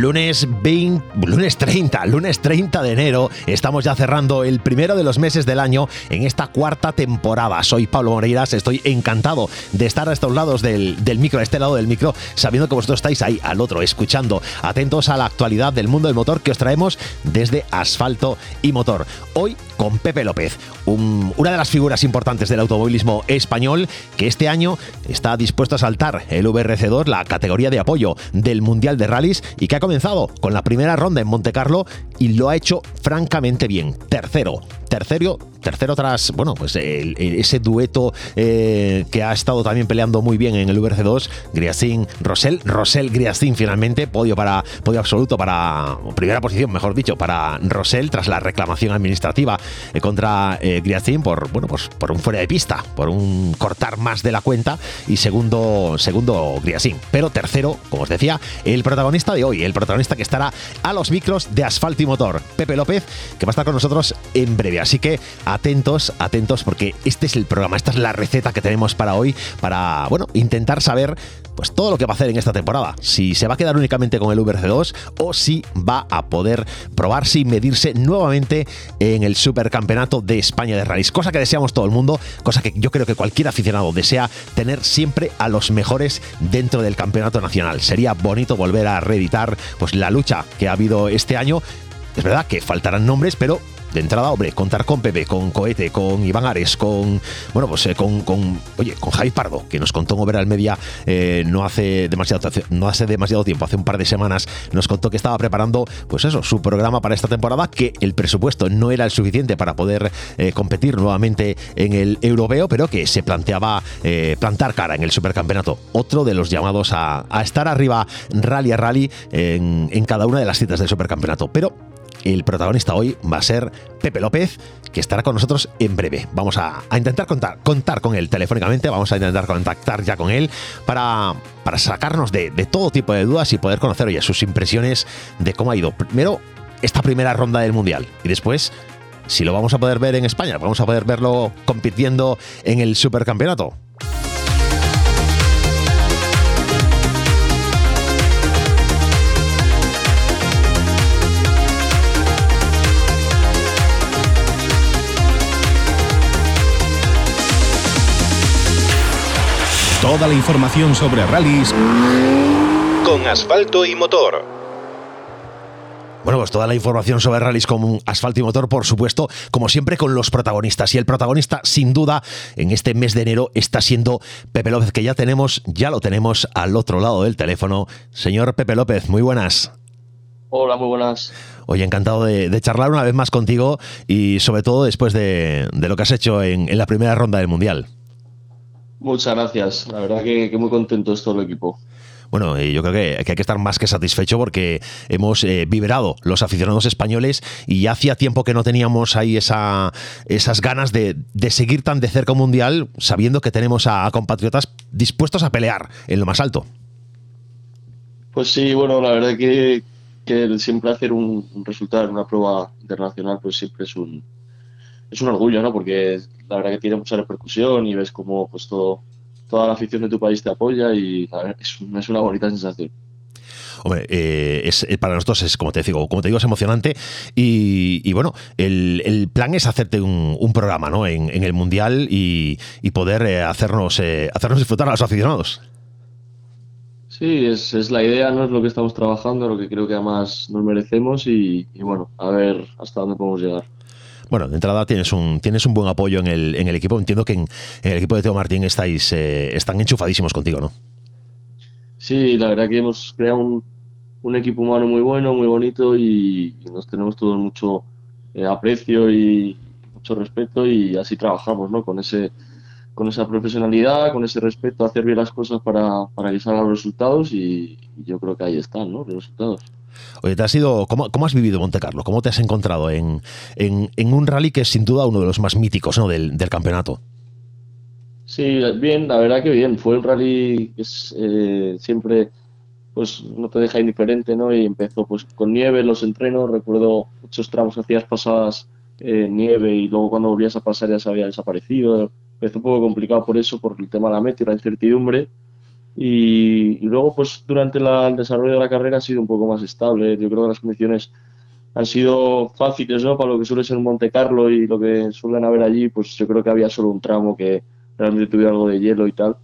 Lunes 20, lunes 30, lunes 30 de enero, estamos ya cerrando el primero de los meses del año en esta cuarta temporada. Soy Pablo Moreiras, estoy encantado de estar a estos lados del, micro, a este lado del micro, sabiendo que vosotros estáis ahí al otro, escuchando, atentos a la actualidad del mundo del motor que os traemos desde Asfalto y Motor. Hoy con Pepe López, una de las figuras importantes del automovilismo español que este año está dispuesto a saltar el VRC2, la categoría de apoyo del Mundial de Rallys y que ha comenzado con la primera ronda en Monte Carlo y lo ha hecho francamente bien. Tercero, tercero, tercero tras, bueno, pues ese dueto eh, que ha estado también peleando muy bien en el VRC2, Griasin, Rosell, Rosell, Griasin finalmente, podio para, podio absoluto para, primera posición, mejor dicho, para Rosell tras la reclamación administrativa eh, contra eh, por, bueno, pues por un fuera de pista, por un cortar más de la cuenta y segundo, segundo Griasin. Pero tercero, como os decía, el protagonista de hoy, el protagonista que estará a los micros de asfalto y motor, Pepe López, que va a estar con nosotros en breve. Así que atentos, atentos, porque este es el programa, esta es la receta que tenemos para hoy, para, bueno, intentar saber pues todo lo que va a hacer en esta temporada. Si se va a quedar únicamente con el VRC2 o si va a poder probarse y medirse nuevamente en el Supercampeonato de España de Rallys. Cosa que deseamos todo el mundo, cosa que yo creo que cualquier aficionado desea tener siempre a los mejores dentro del campeonato nacional. Sería bonito volver a reeditar pues la lucha que ha habido este año. Es verdad que faltarán nombres, pero de entrada, hombre, contar con Pepe, con Cohete, con Iván Ares, con, bueno, pues eh, con, con, oye, con Javi Pardo, que nos contó en Overall Media eh, no, hace demasiado, no hace demasiado tiempo, hace un par de semanas, nos contó que estaba preparando, pues eso, su programa para esta temporada, que el presupuesto no era el suficiente para poder eh, competir nuevamente en el europeo, pero que se planteaba plantar cara en el supercampeonato. Otro de los llamados a, estar arriba rally a rally en, en cada una de las citas del supercampeonato. Pero el protagonista hoy va a ser Pepe López, que estará con nosotros en breve. Vamos a, intentar contar, contar, con él telefónicamente, vamos a intentar contactar ya con él para, para sacarnos de, todo tipo de dudas y poder conocer oye, sus impresiones de cómo ha ido primero esta primera ronda del Mundial y después si lo vamos a poder ver en España, vamos a poder verlo compitiendo en el Supercampeonato. Toda la información sobre rallies con asfalto y motor. Bueno, pues toda la información sobre rallies con asfalto y motor, por supuesto, como siempre con los protagonistas. Y el protagonista, sin duda, en este mes de enero está siendo Pepe López, que ya tenemos, ya lo tenemos al otro lado del teléfono. Señor Pepe López, muy buenas. Hola, muy buenas. Oye, encantado de, charlar una vez más contigo y sobre todo después de, lo que has hecho en la primera ronda del Mundial. Muchas gracias. La verdad que, muy contento es todo el equipo. Bueno, yo creo que, hay que estar más que satisfecho porque hemos eh, vibrado los aficionados españoles y hacía tiempo que no teníamos ahí esa, esas ganas de, seguir tan de cerca un mundial sabiendo que tenemos a, compatriotas dispuestos a pelear en lo más alto. Pues sí, bueno, la verdad que, que siempre hacer un, resultado en una prueba internacional pues siempre es un, es un orgullo, ¿no? Porque la verdad que tiene mucha repercusión y ves cómo pues todo, toda la afición de tu país te apoya y es, una bonita sensación. Hombre, eh, es, eh, para nosotros es, como te digo, como te digo, es emocionante. Y, bueno, el, plan es hacerte un, programa ¿no? en, el Mundial y, poder eh, hacernos, hacernos disfrutar a los aficionados. Sí, es, es, la idea, no es lo que estamos trabajando, lo que creo que además nos merecemos y bueno, a ver hasta dónde podemos llegar. Bueno, de entrada tienes un, tienes un buen apoyo en el, en el equipo. Entiendo que en, el equipo de Teo Martín estáis, eh, están enchufadísimos contigo, ¿no? Sí, la verdad que hemos creado un, un equipo humano muy bueno, muy bonito y, nos tenemos todos mucho eh, aprecio y mucho respeto y así trabajamos, ¿no? Con ese con esa profesionalidad, con ese respeto, hacer bien las cosas para, para que salgan los resultados y, y yo creo que ahí están, ¿no? Los resultados. Oye, te has ido, ¿cómo, ¿cómo, has vivido Monte Carlo? ¿Cómo te has encontrado en, en, un rally que es sin duda uno de los más míticos ¿no? del, del, campeonato? Sí, bien, la verdad que bien. Fue un rally que es, eh, siempre pues no te deja indiferente, ¿no? Y empezó pues con nieve los entrenos, recuerdo muchos tramos que hacías pasadas eh, nieve y luego cuando volvías a pasar ya se había desaparecido. Empezó un poco complicado por eso, por el tema de la meta y la incertidumbre. Y, luego, pues durante el desarrollo de la carrera ha sido un poco más estable. Yo creo que las condiciones han sido fáciles, ¿no? Para lo que suele ser Monte Carlo y lo que suelen haber allí, pues yo creo que había solo un tramo que realmente tuviera algo de hielo y tal.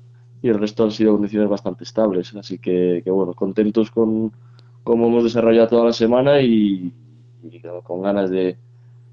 Y el resto han sido condiciones bastante estables. Así que, bueno, contentos con cómo hemos desarrollado toda la semana y con ganas de,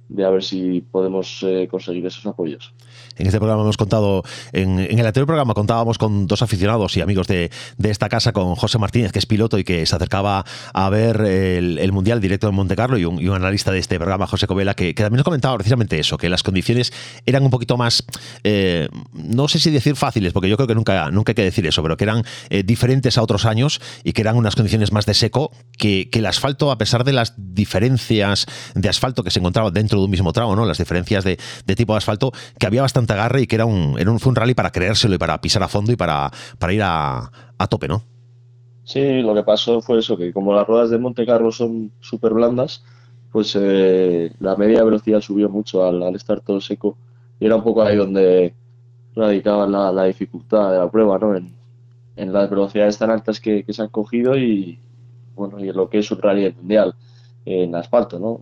de a ver si podemos eh, conseguir esos apoyos. En este programa hemos contado, en, el anterior programa contábamos con dos aficionados y amigos de, esta casa, con José Martínez, que es piloto y que se acercaba a ver el, Mundial directo en Monte Carlo, y un, analista de este programa, José Covela, que, también nos comentaba precisamente eso, que las condiciones eran un poquito más, eh, no sé si decir fáciles, porque yo creo que nunca, nunca hay que decir eso, pero que eran eh, diferentes a otros años y que eran unas condiciones más de seco, que, que el asfalto, a pesar de las diferencias de asfalto que se encontraban dentro de un mismo tramo, ¿no? Las diferencias de, tipo de asfalto, que había bastante agarre y que era un, era un, fue un rally para creérselo y para pisar a fondo y para, para ir a, tope, ¿no? Sí, lo que pasó fue eso, que como las ruedas de Monte Carlo son súper blandas, pues eh, la media velocidad subió mucho al, estar todo seco y era un poco ahí donde radicaban la, dificultad de la prueba, ¿no? En, las velocidades tan altas que, se han cogido y bueno, y en lo que es un rally mundial en asfalto, ¿no?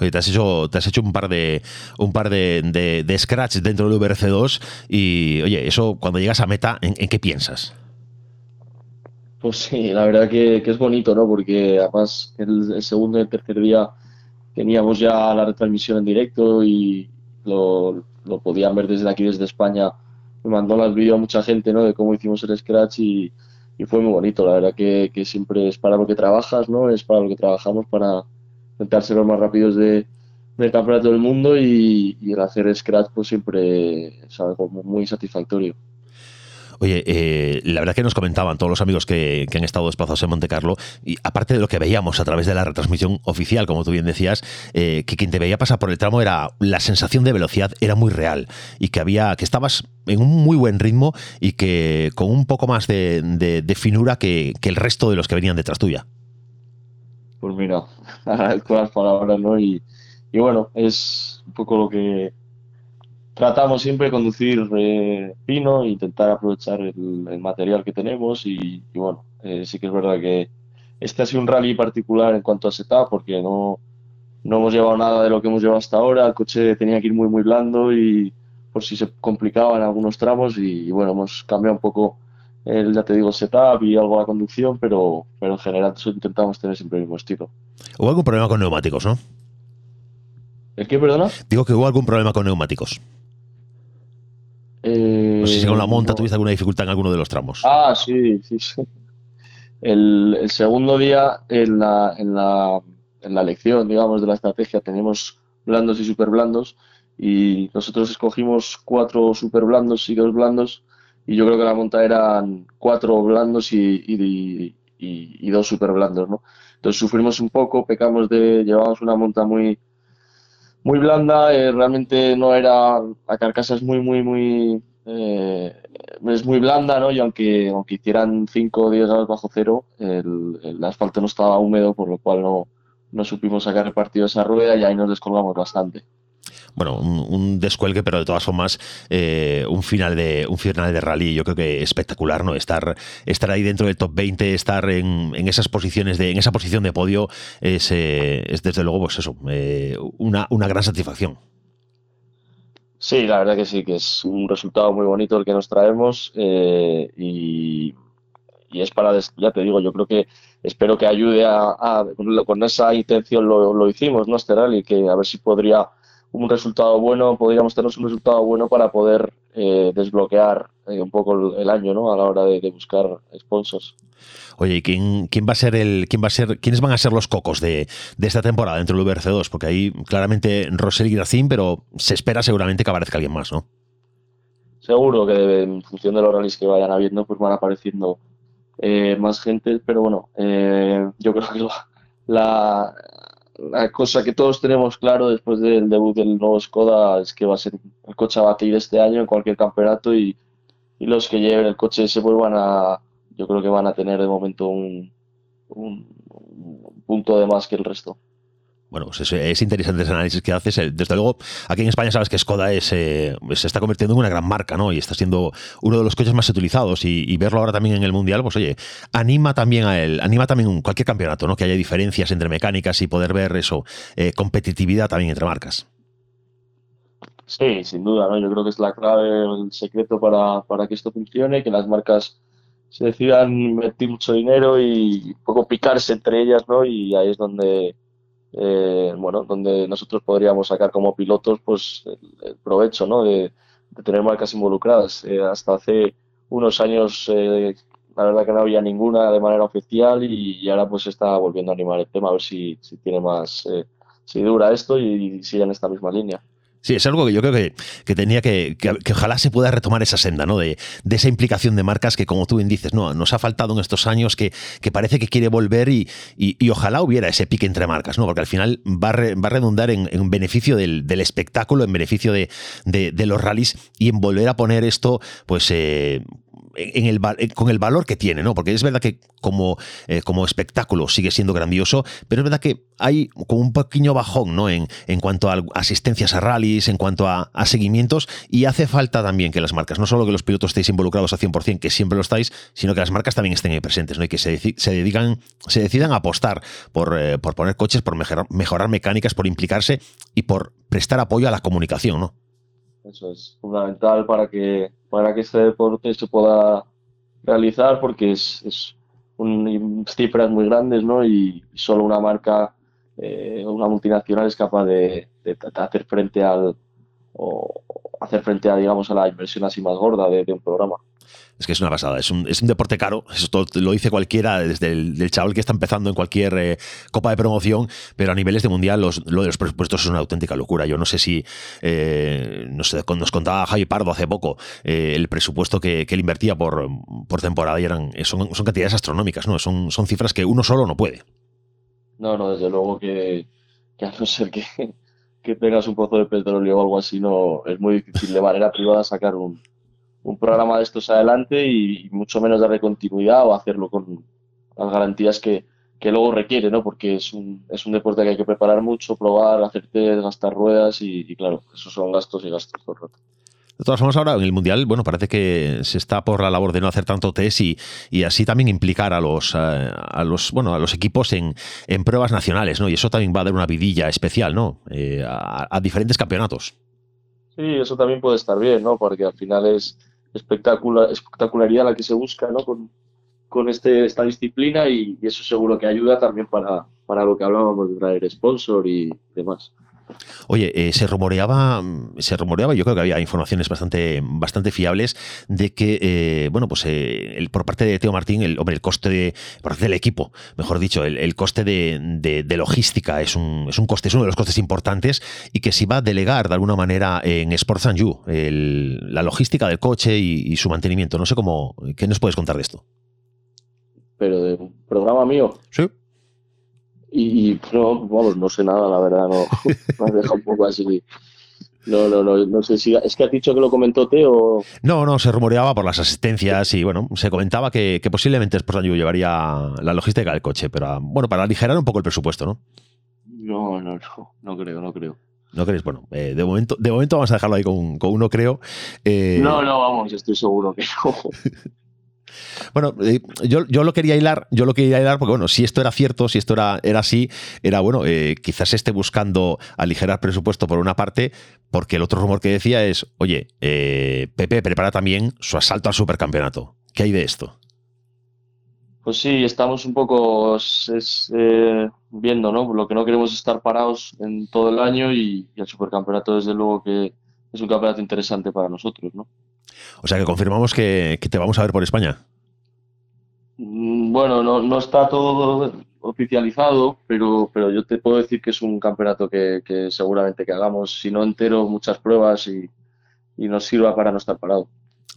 Oye, te has hecho, te has hecho un par de un par de, de, scratch dentro del VRC2 y oye, eso cuando llegas a meta, ¿en, qué piensas? Pues sí, la verdad que, es bonito, ¿no? Porque además el, segundo y el tercer día teníamos ya la retransmisión en directo y lo, podían ver desde aquí, desde España. Me mandó el vídeo a mucha gente, ¿no? De cómo hicimos el scratch y, fue muy bonito. La verdad que, que, siempre es para lo que trabajas, ¿no? Es para lo que trabajamos, para, intentar ser los más rápidos de, del campeonato del mundo y, el hacer scratch pues siempre es algo muy satisfactorio. Oye, eh, la verdad que nos comentaban todos los amigos que, han estado desplazados en Monte Carlo, y aparte de lo que veíamos a través de la retransmisión oficial, como tú bien decías, eh, que quien te veía pasar por el tramo era la sensación de velocidad era muy real y que había que estabas en un muy buen ritmo y que con un poco más de, finura que el resto de los que venían detrás tuya pues mira, agradezco las palabras, ¿no? Y, bueno, es un poco lo que tratamos siempre, conducir eh, intentar aprovechar el, material que tenemos y, bueno, eh, sí que es verdad que este ha sido un rally particular en cuanto a setup porque no, no hemos llevado nada de lo que hemos llevado hasta ahora, el coche tenía que ir muy muy blando y por si se complicaba en algunos tramos y bueno, hemos cambiado un poco el, ya te digo, setup y algo la conducción, pero, pero en general intentamos tener siempre el mismo estilo. ¿Hubo algún problema con neumáticos, no? ¿El qué, perdona? Digo que hubo algún problema con neumáticos. Eh, no sé si con la monta tuviste alguna dificultad en alguno de los tramos. Ah, sí, sí, sí. El, el segundo día en la, en, la, en la lección, digamos, de la estrategia teníamos blandos y super blandos y nosotros escogimos cuatro super blandos y dos blandos y yo creo que la monta eran cuatro blandos y, dos super blandos, ¿no? Entonces sufrimos un poco, pecamos de, llevábamos una monta muy, muy blanda, eh, realmente no era, la carcasa es muy, muy, muy, eh, es muy blanda, ¿no? Y aunque, aunque hicieran 5 o 10 grados bajo cero, el, el, asfalto no estaba húmedo, por lo cual no, no supimos sacar el partido de esa rueda y ahí nos descolgamos bastante bueno, un, descuelgue, pero de todas formas, eh, un final de un final de rally, yo creo que espectacular, ¿no? Estar, estar ahí dentro del top 20, estar en, esas posiciones de, en esa posición de podio, es, eh, es desde luego, pues eso, eh, una, una gran satisfacción. Sí, la verdad que sí, que es un resultado muy bonito el que nos traemos y, es para, ya te digo, yo creo que espero que ayude a, con esa intención lo, lo hicimos, ¿no? Este rally, que a ver si podría un resultado bueno, podríamos tener un resultado bueno para poder eh, desbloquear eh, un poco el, año, ¿no? A la hora de, buscar sponsors. Oye, ¿quién, quién va a ser el, quién va a ser, quiénes van a ser los cocos de, esta temporada dentro del VRC2? Porque ahí claramente Rosel y Gracín, pero se espera seguramente que aparezca alguien más, ¿no? Seguro que en función de los rallies que vayan habiendo, pues van apareciendo eh, más gente, pero bueno, eh, yo creo que la, la, cosa que todos tenemos claro después del debut del nuevo Skoda es que va a ser el coche a batir este año en cualquier campeonato y, y los que lleven el coche se vuelvan a, yo creo que van a tener de momento un, un punto de más que el resto. Bueno, pues es, interesante ese análisis que haces. Eh, desde luego, aquí en España sabes que Skoda es, eh, se está convirtiendo en una gran marca, ¿no? Y está siendo uno de los coches más utilizados. Y, verlo ahora también en el Mundial, pues oye, anima también a él, anima también cualquier campeonato, ¿no? Que haya diferencias entre mecánicas y poder ver eso, eh, competitividad también entre marcas. Sí, sin duda, ¿no? Yo creo que es la clave, el secreto para, para que esto funcione, que las marcas se decidan invertir mucho dinero y un poco picarse entre ellas, ¿no? Y ahí es donde eh, bueno, donde nosotros podríamos sacar como pilotos pues el, provecho ¿no? de, tener marcas involucradas. Eh, hasta hace unos años eh, la verdad que no había ninguna de manera oficial y, ahora pues está volviendo a animar el tema a ver si, si tiene más, si dura esto y sigue en esta misma línea. Sí, es algo que yo creo que, que tenía que, que, ojalá se pueda retomar esa senda, ¿no? De, de, esa implicación de marcas que, como tú bien dices, no, nos ha faltado en estos años que, que parece que quiere volver y, y, ojalá hubiera ese pique entre marcas, ¿no? Porque al final va a, va redundar en, en, beneficio del, del, espectáculo, en beneficio de, de, de, los rallies y en volver a poner esto, pues, eh, en el, eh, con el valor que tiene, ¿no? Porque es verdad que como, eh, como espectáculo sigue siendo grandioso, pero es verdad que hay como un pequeño bajón, ¿no? En, en cuanto a asistencias a rallies, en cuanto a, seguimientos, y hace falta también que las marcas, no solo que los pilotos estéis involucrados al 100%, que siempre lo estáis, sino que las marcas también estén ahí presentes, ¿no? Y que se, se, dedican, se decidan a apostar por, eh, por poner coches, por mejorar, mejorar mecánicas, por implicarse y por prestar apoyo a la comunicación, ¿no? Eso es fundamental para que, para que este deporte se pueda realizar porque es, es un, cifras muy grandes ¿no? y solo una marca, eh, una multinacional es capaz de, de, hacer frente al o hacer frente a digamos a la inversión así más gorda de un programa. Es que es una pasada, es un, es un deporte caro, eso lo dice cualquiera, desde el chaval que está empezando en cualquier eh, copa de promoción, pero a niveles de mundial los, lo de los presupuestos es una auténtica locura. Yo no sé si, eh, no sé, nos contaba Javi Pardo hace poco eh, el presupuesto que, él invertía por, por temporada y eran, son, son cantidades astronómicas, ¿no? Son, son cifras que uno solo no puede. No, no, desde luego que, que a no ser que, que tengas un pozo de petróleo o algo así, no es muy difícil de manera privada sacar un, un programa de estos adelante y, mucho menos darle continuidad o hacerlo con las garantías que, que luego requiere, ¿no? Porque es un, es un deporte que hay que preparar mucho, probar, hacer test, gastar ruedas y, claro, esos son gastos y gastos todo el rato. De todas formas, ahora en el Mundial, bueno, parece que se está por la labor de no hacer tanto test y, y así también implicar a los, a, los, bueno, a los equipos en, en, pruebas nacionales, ¿no? Y eso también va a dar una vidilla especial, ¿no? Eh, a, a diferentes campeonatos. Sí, eso también puede estar bien, ¿no? Porque al final es, espectacular, espectacularidad la que se busca ¿no? con, con este, esta disciplina y, eso seguro que ayuda también para, para lo que hablábamos de traer sponsor y demás. Oye, eh, se rumoreaba, se rumoreaba, yo creo que había informaciones bastante, bastante fiables de que, eh, bueno, pues eh, el, por parte de Teo Martín, el, hombre, el coste de, por parte del equipo, mejor dicho, el, coste de, logística es un, es un coste, es uno de los costes importantes y que se va a delegar de alguna manera en Sports and You, la logística del coche y, su mantenimiento. No sé cómo, ¿qué nos puedes contar de esto? Pero de un programa mío. Sí. Y, no, vamos, no sé nada, la verdad, no. Me deja un poco así. No, no, no, no sé si. ¿Es que has dicho que lo comentó Teo? No, no, se rumoreaba por las asistencias y bueno, se comentaba que, que posiblemente Sports llevaría la logística del coche, pero bueno, para aligerar un poco el presupuesto, ¿no? No, no, no, no creo, no creo. ¿No crees? Bueno, eh, de, momento, de momento vamos a dejarlo ahí con, con uno, creo. Eh, no, no, vamos, estoy seguro que no. Bueno, eh, yo, yo, lo quería hilar, yo lo quería hilar porque, bueno, si esto era cierto, si esto era, era así, era bueno, eh, quizás esté buscando aligerar presupuesto por una parte, porque el otro rumor que decía es, oye, eh, Pepe prepara también su asalto al supercampeonato. ¿Qué hay de esto? Pues sí, estamos un poco viendo, ¿no? Lo que no queremos es estar parados en todo el año y, y el supercampeonato, desde luego, que es un campeonato interesante para nosotros, ¿no? O sea que confirmamos que, te vamos a ver por España. Mm, bueno, no, está todo oficializado, pero, pero yo te puedo decir que es un campeonato que, seguramente que hagamos, si no entero, muchas pruebas y, nos sirva para no estar parado.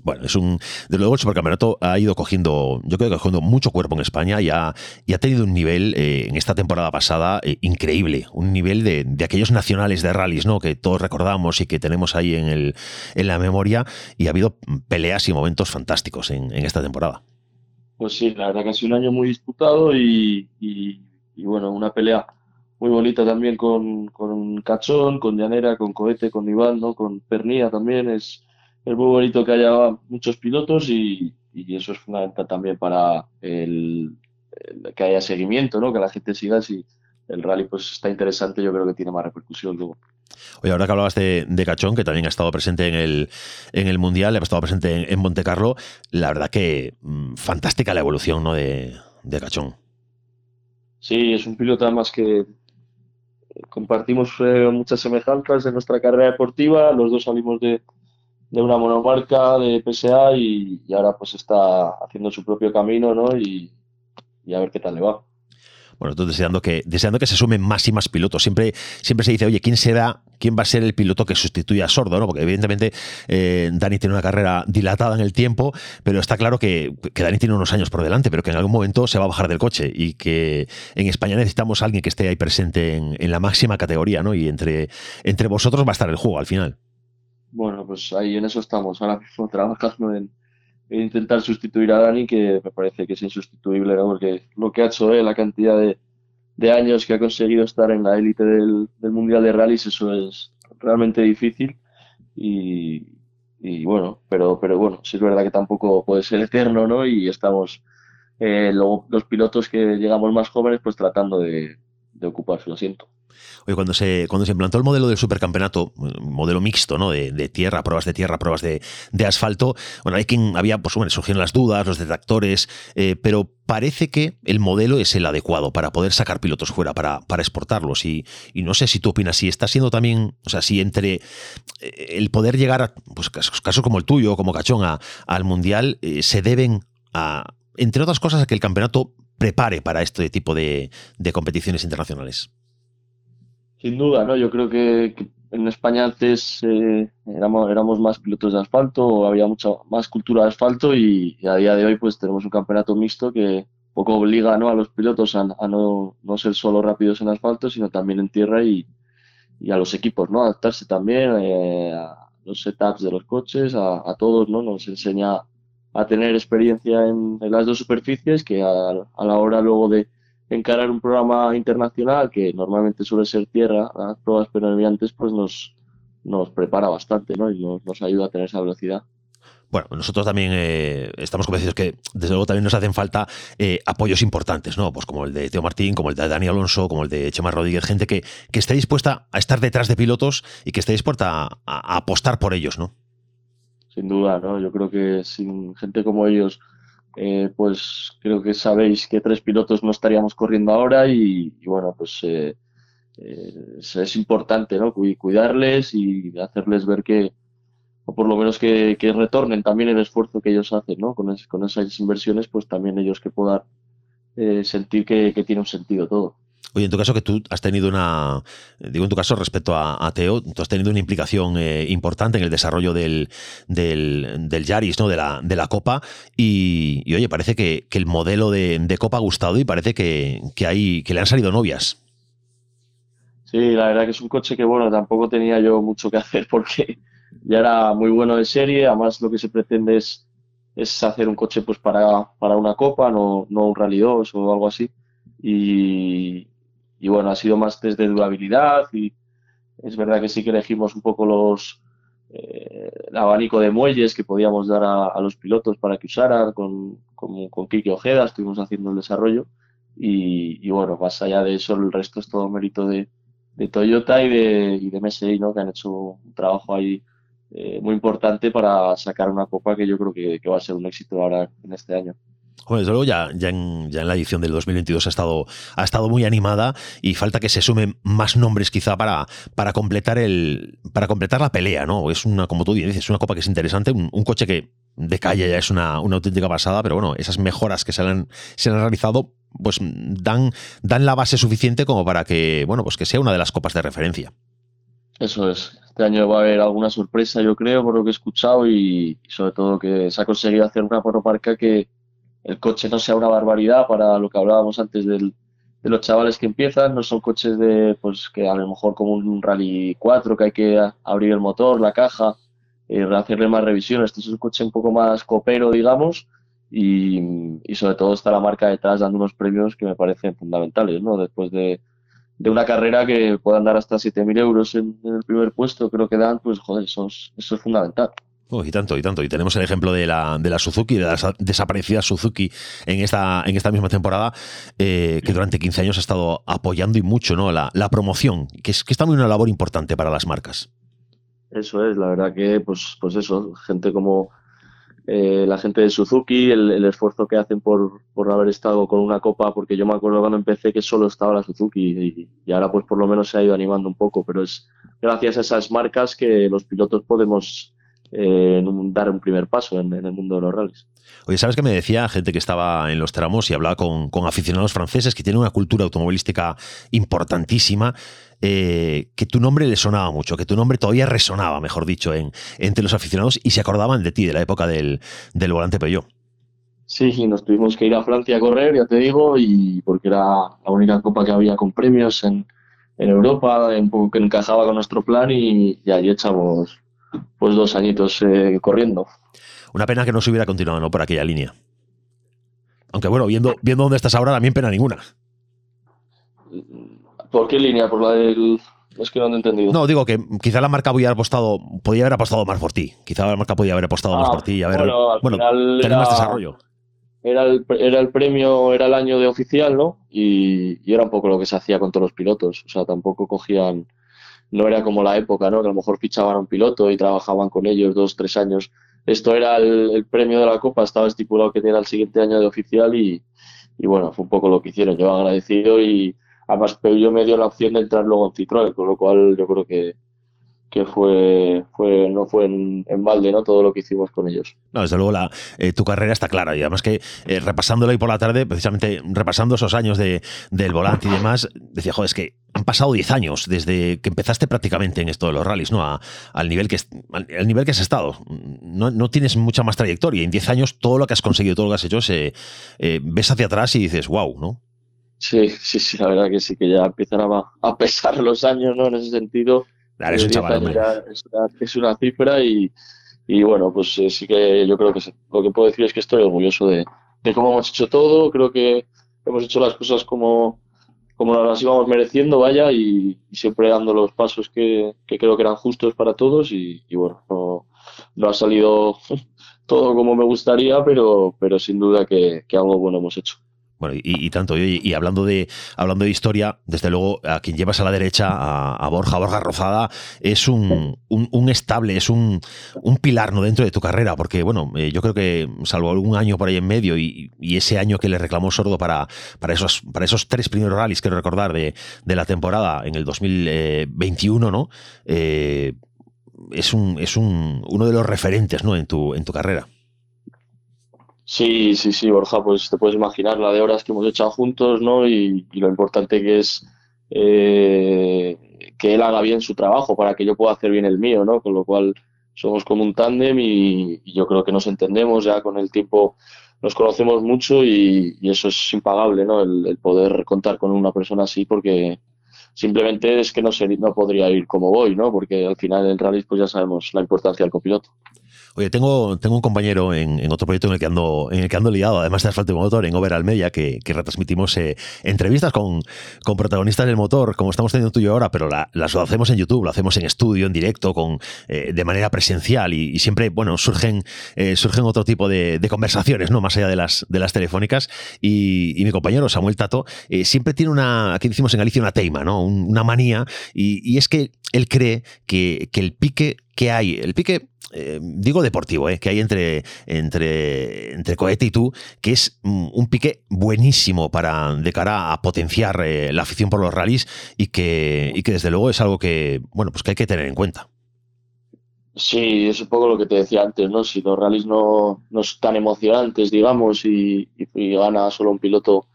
Bueno, es un. Desde luego, el supercampeonato ha ido cogiendo, yo creo que cogiendo mucho cuerpo en España y ha, y ha tenido un nivel eh, en esta temporada pasada eh, increíble. Un nivel de, de, aquellos nacionales de rallies, ¿no? Que todos recordamos y que tenemos ahí en, el, en la memoria. Y ha habido peleas y momentos fantásticos en, en esta temporada. Pues sí, la verdad que ha sido un año muy disputado y, y, bueno, una pelea muy bonita también con, con Cachón, con Llanera, con Cohete, con Iván, ¿no? Con Pernía también. Es es muy bonito que haya muchos pilotos y, y eso es fundamental también para el, el, que haya seguimiento, ¿no? Que la gente siga si el rally pues está interesante, yo creo que tiene más repercusión luego. Oye, ahora que hablabas de, de, Cachón, que también ha estado presente en el, en el Mundial, ha estado presente en, en Monte Carlo, la verdad que mmm, fantástica la evolución ¿no? de, de, Cachón. Sí, es un piloto además que compartimos eh, muchas semejanzas en nuestra carrera deportiva, los dos salimos de, de una monomarca de PSA y, ahora pues está haciendo su propio camino, ¿no? Y, y, a ver qué tal le va. Bueno, entonces deseando que, deseando que se sumen más y más pilotos. Siempre, siempre se dice, oye, ¿quién será, quién va a ser el piloto que sustituya a Sordo? ¿no? Porque evidentemente eh, Dani tiene una carrera dilatada en el tiempo, pero está claro que, que, Dani tiene unos años por delante, pero que en algún momento se va a bajar del coche y que en España necesitamos a alguien que esté ahí presente en, en la máxima categoría, ¿no? Y entre, entre vosotros va a estar el juego al final. Bueno, pues ahí en eso estamos ahora mismo trabajando en, en, intentar sustituir a Dani, que me parece que es insustituible, porque lo que ha hecho él, la cantidad de, de años que ha conseguido estar en la élite del, Mundial de Rallys, eso es realmente difícil. Y, bueno, pero, pero bueno, sí es verdad que tampoco puede ser eterno, ¿no? Y estamos, eh, lo, los pilotos que llegamos más jóvenes, pues tratando de, de ocupar su asiento. Oye, cuando se, cuando se implantó el modelo del supercampeonato, modelo mixto, ¿no? De, tierra, pruebas de tierra, pruebas de, asfalto, bueno, hay quien había, pues bueno, surgieron las dudas, los detractores, eh, pero parece que el modelo es el adecuado para poder sacar pilotos fuera, para, exportarlos. Y, no sé si tú opinas, si está siendo también, o sea, si entre eh, el poder llegar a pues, casos, como el tuyo, como Cachón, al Mundial, eh, se deben a, entre otras cosas, a que el campeonato prepare para este tipo de competiciones internacionales. Sin duda, ¿no? Yo creo que, en España antes eh, éramos, éramos más pilotos de asfalto, había mucha más cultura de asfalto y, a día de hoy pues tenemos un campeonato mixto que poco obliga ¿no? a los pilotos a, a no, no, ser solo rápidos en asfalto, sino también en tierra y, y a los equipos, ¿no? Adaptarse también eh, a los setups de los coches, a, a, todos, ¿no? Nos enseña a tener experiencia en, en las dos superficies que a, a la hora luego de encarar un programa internacional que normalmente suele ser tierra, las pruebas permeables, pues nos, nos prepara bastante ¿no? y nos, nos ayuda a tener esa velocidad. Bueno, nosotros también eh, estamos convencidos que, desde luego, también nos hacen falta eh, apoyos importantes, ¿no? Pues como el de Teo Martín, como el de Dani Alonso, como el de Chema Rodríguez, gente que, que esté dispuesta a estar detrás de pilotos y que esté dispuesta a, a apostar por ellos, ¿no? Sin duda, ¿no? Yo creo que sin gente como ellos eh, pues creo que sabéis que tres pilotos no estaríamos corriendo ahora y, bueno, pues eh, eh, es, importante, ¿no? Cuidarles y hacerles ver que, o por lo menos que, retornen también el esfuerzo que ellos hacen, ¿no? Con, con esas inversiones, pues también ellos que puedan eh, sentir que tiene un sentido todo. Oye, en tu caso que tú has tenido una, digo en tu caso respecto a, Teo, tú has tenido una implicación eh, importante en el desarrollo del, del, del, Yaris, ¿no? De la, de la Copa y, y oye, parece que, que, el modelo de, de, Copa ha gustado y parece que, que, hay, que le han salido novias. Sí, la verdad que es un coche que, bueno, tampoco tenía yo mucho que hacer porque ya era muy bueno de serie, además lo que se pretende es, es hacer un coche pues para, para una Copa, no, no un Rally 2 o algo así. Y, y bueno, ha sido más test de durabilidad y es verdad que sí que elegimos un poco los eh, el abanico de muelles que podíamos dar a, a los pilotos para que usaran con, con, con Kiki Ojeda, estuvimos haciendo el desarrollo y, y, bueno, más allá de eso el resto es todo mérito de, de Toyota y de, y de MSI, ¿no? que han hecho un trabajo ahí eh, muy importante para sacar una copa que yo creo que va a ser un éxito ahora en este año. Bueno, desde luego ya, ya, en, la edición del 2022 ha estado, ha estado muy animada y falta que se sumen más nombres quizá para, para, completar, el, para completar la pelea, ¿no? Es una, como tú dices, es una copa que es interesante, un, un coche que de calle ya es una, una, auténtica pasada, pero bueno, esas mejoras que se han, se han realizado pues dan, dan la base suficiente como para que, bueno, pues que sea una de las copas de referencia. Eso es. Este año va a haber alguna sorpresa, yo creo, por lo que he escuchado y, sobre todo que se ha conseguido hacer una monomarca que el coche no sea una barbaridad para lo que hablábamos antes del, de los chavales que empiezan. No son coches de, pues que a lo mejor como un Rally 4 que hay que abrir el motor, la caja, eh, hacerle más revisiones. Este es un coche un poco más copero, digamos, y, y sobre todo está la marca detrás dando unos premios que me parecen fundamentales, ¿no? Después de de una carrera que puedan dar hasta 7.000 euros en, el primer puesto, creo que dan, pues joder, eso es, eso es fundamental. Y tanto, y tanto. Y tenemos el ejemplo de la, de la Suzuki, de la desaparecida Suzuki en esta, en esta misma temporada, eh, que durante 15 años ha estado apoyando y mucho ¿no? la, la promoción, que, es, que está muy una labor importante para las marcas. Eso es, la verdad que, pues, pues eso, gente como eh, la gente de Suzuki, el, esfuerzo que hacen por, por, haber estado con una copa, porque yo me acuerdo cuando empecé que solo estaba la Suzuki y, ahora pues por lo menos se ha ido animando un poco, pero es gracias a esas marcas que los pilotos podemos eh, dar un primer paso en, en, el mundo de los rallies. Oye, ¿sabes que me decía gente que estaba en los tramos y hablaba con, con aficionados franceses que tienen una cultura automovilística importantísima? Eh, que tu nombre le sonaba mucho, que tu nombre todavía resonaba, mejor dicho, en, entre los aficionados y se acordaban de ti, de la época del, del volante Peugeot. Sí, nos tuvimos que ir a Francia a correr, ya te digo, y porque era la única copa que había con premios en, en Europa, un poco que encajaba con nuestro plan y, allí echamos pues dos añitos eh, corriendo. Una pena que no se hubiera continuado ¿no? por aquella línea. Aunque bueno, viendo, viendo dónde estás ahora, también pena ninguna. ¿Por qué línea? Por la del. Es que no he entendido. No, digo que quizá la marca podía haber apostado, podía haber apostado más por ti. Quizá la marca podía haber apostado más ah, por ti y haber. Bueno, bueno tener más desarrollo. Era el, era el premio, era el año de oficial, ¿no? Y, y, era un poco lo que se hacía con todos los pilotos. O sea, tampoco cogían. No era como la época, ¿no? Que a lo mejor fichaban a un piloto y trabajaban con ellos dos, tres años. Esto era el, premio de la Copa, estaba estipulado que era el siguiente año de oficial y, y bueno, fue un poco lo que hicieron. Yo agradecido y Además, yo me dio la opción de entrar luego en Citroën, con lo cual yo creo que, que fue, fue no fue en, balde ¿no? todo lo que hicimos con ellos. No, desde luego la, eh, tu carrera está clara y además que eh, repasándola ahí por la tarde, precisamente repasando esos años de, del volante y demás, decía, joder, es que han pasado 10 años desde que empezaste prácticamente en esto de los rallies, ¿no? al, nivel que, al, nivel que has estado. No, no, tienes mucha más trayectoria. En 10 años todo lo que has conseguido, todo lo que has hecho, se, eh, ves hacia atrás y dices, wow, ¿no? Sí, sí, sí, la verdad que sí, que ya empiezan a, pesar los años, ¿no? En ese sentido. Es, un chaval, es, una, cifra y, y bueno, pues eh, sí que yo creo que lo que puedo decir es que estoy orgulloso de, de, cómo hemos hecho todo. Creo que hemos hecho las cosas como, como las íbamos mereciendo, vaya, y, siempre dando los pasos que, que, creo que eran justos para todos. Y, y bueno, no, no, ha salido todo como me gustaría, pero, pero sin duda que, que algo bueno hemos hecho. Bueno, y, tanto, y, hablando de hablando de historia, desde luego, a quien llevas a la derecha, a, Borja, Borja Rozada, es un, un, estable, es un, un, pilar ¿no? dentro de tu carrera, porque bueno, eh, yo creo que salvo algún año por ahí en medio y, ese año que le reclamó Sordo para, para, esos, para esos tres primeros rallies, quiero recordar, de, de la temporada en el 2021, ¿no? Eh, es un, es un, uno de los referentes ¿no? en, tu, en tu carrera. Sí, sí, sí, Borja, pues te puedes imaginar la de horas que hemos echado juntos, ¿no? Y, lo importante que es eh, que él haga bien su trabajo para que yo pueda hacer bien el mío, ¿no? Con lo cual somos como un tándem y, yo creo que nos entendemos ya con el tiempo, nos conocemos mucho y, eso es impagable, ¿no? El, poder contar con una persona así porque simplemente es que no, no podría ir como voy, ¿no? Porque al final en rally pues ya sabemos la importancia del copiloto. Tengo, tengo un compañero en, otro proyecto en el que ando, en el que ando liado, además de asfalto y motor, en Over Media, que, que retransmitimos eh, entrevistas con, con, protagonistas del motor, como estamos teniendo tú y yo ahora, pero las lo hacemos en YouTube, lo hacemos en estudio, en directo, con, eh, de manera presencial y, siempre, bueno, surgen, eh, surgen otro tipo de, conversaciones, ¿no? Más allá de las, de las telefónicas. Y, mi compañero Samuel Tato siempre tiene una, aquí decimos en Galicia, una teima, ¿no? una manía, y, y es que él cree que, que el pique que hay, el pique eh, digo deportivo, eh, que hay entre, entre, entre Cohete y tú, que es mm, un pique buenísimo para de cara a potenciar eh, la afición por los rallies y que, y que desde luego es algo que, bueno, pues que hay que tener en cuenta. Sí, es un poco lo que te decía antes, ¿no? Si los rallies no, no son tan emocionantes, digamos, y, y, gana solo un piloto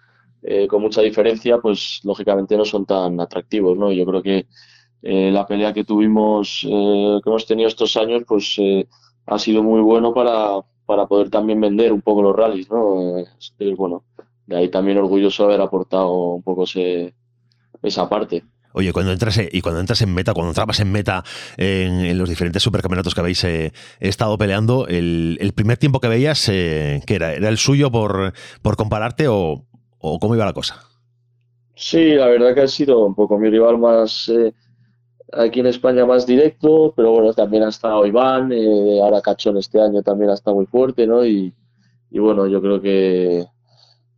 con mucha diferencia, pues lógicamente no son tan atractivos, ¿no? Yo creo que eh, la pelea que tuvimos, eh, que hemos tenido estos años, pues ha sido muy bueno para, para poder también vender un poco los rallies, ¿no? bueno, de ahí también orgulloso haber aportado un poco ese, esa parte. Oye, cuando entras y cuando entras en meta, cuando entrabas en meta en, los diferentes supercampeonatos que habéis eh, estado peleando, el, primer tiempo que veías, eh, ¿qué era? ¿Era el suyo por, por compararte o, cómo iba la cosa? Sí, la verdad que ha sido un poco mi rival más eh, aquí en España más directo, pero bueno, también ha estado Iván, eh, ahora Cachón este año también ha estado muy fuerte, ¿no? Y, bueno, yo creo que,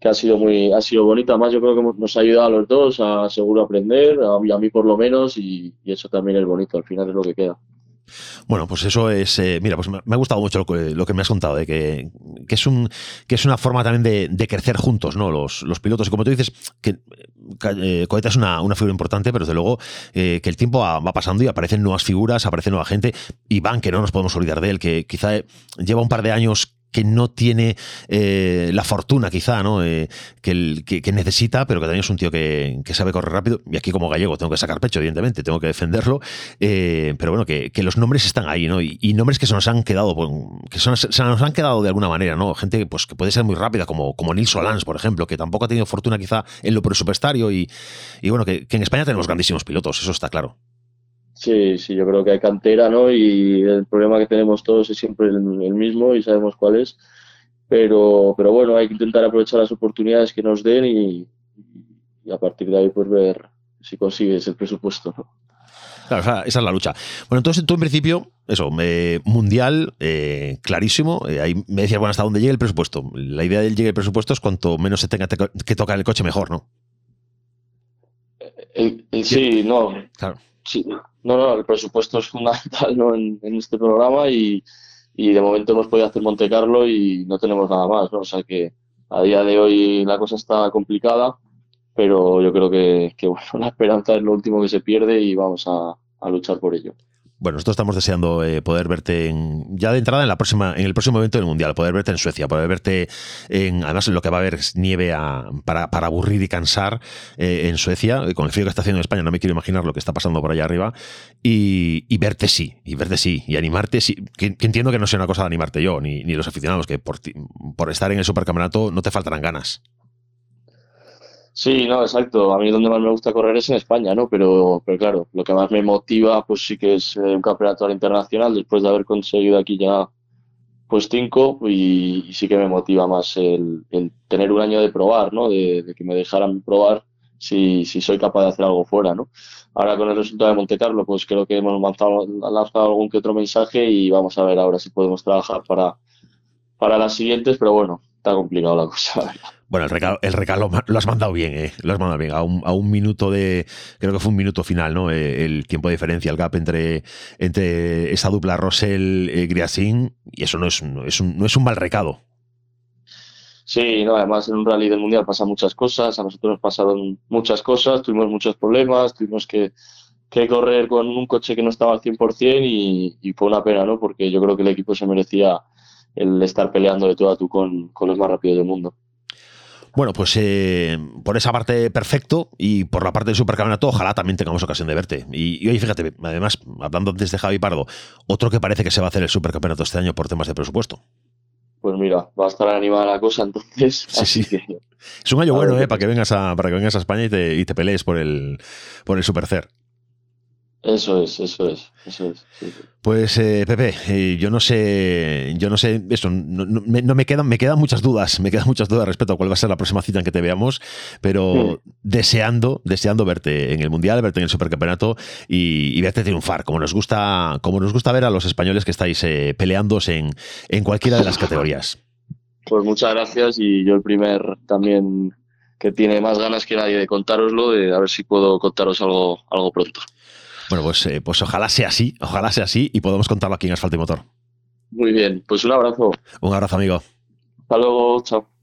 ha sido muy ha sido bonito. Además, yo creo que nos ha ayudado a los dos a seguro aprender, a mí, por lo menos, y, eso también es bonito. Al final es lo que queda. Bueno, pues eso es. Eh, mira, pues me, ha gustado mucho lo que, me has contado, de que, es un que es una forma también de, crecer juntos, ¿no? Los, los, pilotos. Y como tú dices, que Coeta es una, figura importante, pero desde luego eh, que el tiempo va, pasando y aparecen nuevas figuras, aparece nueva gente. Iván, que no nos podemos olvidar de él, que quizá lleva un par de años que no tiene eh, la fortuna, quizá, ¿no? Eh, que, necesita, pero que también es un tío que, sabe correr rápido. Y aquí, como gallego, tengo que sacar pecho, evidentemente, tengo que defenderlo. Eh, pero bueno, que, los nombres están ahí, ¿no? Y, nombres que se nos han quedado, pues, que se nos han quedado de alguna manera, ¿no? Gente pues, que puede ser muy rápida, como, como Nils Solans, por ejemplo, que tampoco ha tenido fortuna, quizá, en lo presupuestario. Y bueno, que en España tenemos grandísimos pilotos, eso está claro. Sí, sí, yo creo que hay cantera, ¿no? Y el problema que tenemos todos es siempre el, mismo y sabemos cuál es. Pero, pero bueno, hay que intentar aprovechar las oportunidades que nos den y, a partir de ahí pues ver si consigues el presupuesto. Claro, esa, es la lucha. Bueno, entonces tú en principio, eso, mundial, eh, clarísimo. Eh, ahí me decías, bueno, hasta dónde llegue el presupuesto. La idea del llegue el presupuesto es cuanto menos se tenga que tocar el coche, mejor, ¿no? Eh, sí, no. Claro. Sí, no, no, el presupuesto es fundamental ¿no? en, este programa y, de momento hemos podido hacer Monte Carlo y no tenemos nada más, ¿no? O sea que a día de hoy la cosa está complicada, pero yo creo que, que bueno, la esperanza es lo último que se pierde y vamos a luchar por ello. Bueno, nosotros estamos deseando eh, poder verte en, ya de entrada en la próxima, en el próximo evento del Mundial, poder verte en Suecia, poder verte en, lo que va a haber nieve para, aburrir y cansar eh, en Suecia, con el frío que está haciendo en España, no me quiero imaginar lo que está pasando por allá arriba, y, verte sí, y verte sí, y animarte sí, que, entiendo que no sea una cosa de animarte yo, ni, ni los aficionados, que por, por estar en el supercampeonato no te faltarán ganas. Sí, no, exacto. A mí donde más me gusta correr es en España, ¿no? Pero, pero claro, lo que más me motiva, pues sí que es eh, un campeonato internacional después de haber conseguido aquí ya pues cinco y, sí que me motiva más el, tener un año de probar, ¿no? De, que me dejaran probar si, si soy capaz de hacer algo fuera, ¿no? Ahora con el resultado de Monte Carlo, pues creo que hemos lanzado, lanzado algún que otro mensaje y vamos a ver ahora si podemos trabajar para las siguientes, pero bueno, está complicado la cosa. Bueno, el regalo, el regalo lo has mandado bien, ¿eh? Lo has mandado bien. A un, a un minuto de. Creo que fue un minuto final, ¿no? Eh, el tiempo de diferencia, el gap entre, entre esa dupla Rosell-Griasin. Eh, y eso no es, no es, un, no es un mal recado. Sí, no, además en un rally del mundial pasan muchas cosas. A nosotros nos pasaron muchas cosas, tuvimos muchos problemas, tuvimos que, que correr con un coche que no estaba al 100% y, y fue una pena, ¿no? Porque yo creo que el equipo se merecía el estar peleando de todo a tú con, con los más rápidos del mundo. Bueno, pues eh, por esa parte perfecto y por la parte del supercampeonato ojalá también tengamos ocasión de verte. Y, hoy fíjate, además, hablando antes de Javi Pardo, otro que parece que se va a hacer el supercampeonato este año por temas de presupuesto. Pues mira, va a estar animada la cosa entonces. Sí, sí. Es un año bueno, eh, para que vengas a, para que vengas a España y te, y te pelees por el, por el Supercer. Eso es, eso es, eso es. Pues eh, Pepe, eh, yo no sé, yo no sé eso, no, me, quedan, me quedan muchas dudas, me quedan muchas dudas respecto a cuál va a ser la próxima cita en que te veamos, pero deseando, deseando verte en el mundial, verte en el supercampeonato y, verte triunfar, como nos gusta, como nos gusta ver a los españoles que estáis eh, peleándose en, en cualquiera de las categorías. Pues muchas gracias y yo el primer también que tiene más ganas que nadie de contároslo, de a ver si puedo contaros algo, algo pronto. Bueno, pues, eh, pues ojalá sea así, ojalá sea así y podamos contarlo aquí en Asfalto y Motor. Muy bien, pues un abrazo. Un abrazo, amigo. Hasta luego, chao.